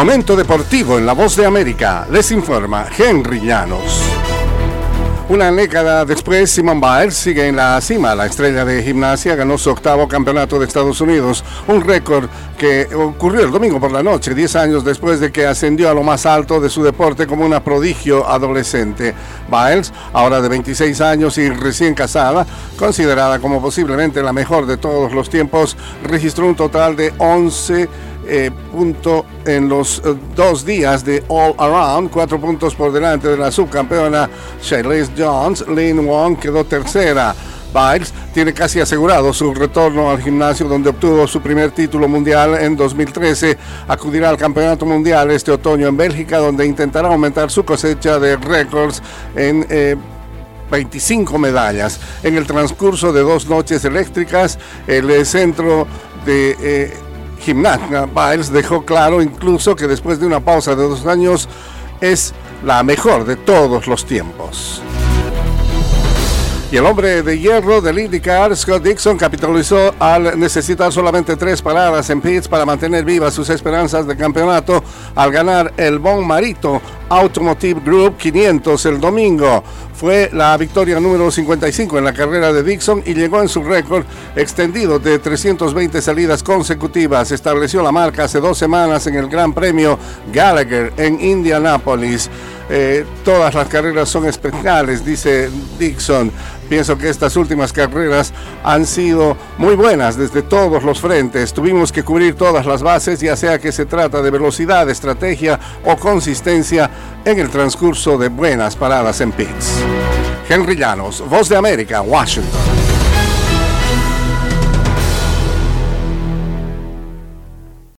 Momento deportivo en La Voz de América. Les informa Henry Llanos. Una década después, Simon Biles sigue en la cima. La estrella de gimnasia ganó su octavo campeonato de Estados Unidos, un récord que ocurrió el domingo por la noche, 10 años después de que ascendió a lo más alto de su deporte como una prodigio adolescente. Biles, ahora de 26 años y recién casada, considerada como posiblemente la mejor de todos los tiempos, registró un total de 11 eh, punto en los eh, dos días de All Around, cuatro puntos por delante de la subcampeona Charlize Jones. Lynn Wong quedó tercera. Biles tiene casi asegurado su retorno al gimnasio donde obtuvo su primer título mundial en 2013. Acudirá al Campeonato Mundial este otoño en Bélgica donde intentará aumentar su cosecha de récords en... 25 eh, medallas. En el transcurso de dos noches eléctricas, el centro de Gimnasia Biles dejó claro incluso que después de una pausa de dos años es la mejor de todos los tiempos. Y el hombre de hierro del IndyCar, Scott Dixon, capitalizó al necesitar solamente tres paradas en pits para mantener vivas sus esperanzas de campeonato al ganar el Bon Marito Automotive Group 500 el domingo. Fue la victoria número 55 en la carrera de Dixon y llegó en su récord extendido de 320 salidas consecutivas. Estableció la marca hace dos semanas en el Gran Premio Gallagher en Indianápolis. Eh, todas las carreras son especiales, dice Dixon. Pienso que estas últimas carreras han sido muy buenas desde todos los frentes. Tuvimos que cubrir todas las bases, ya sea que se trata de velocidad, estrategia o consistencia en el transcurso de buenas paradas en pits. Henry Llanos, Voz de América, Washington.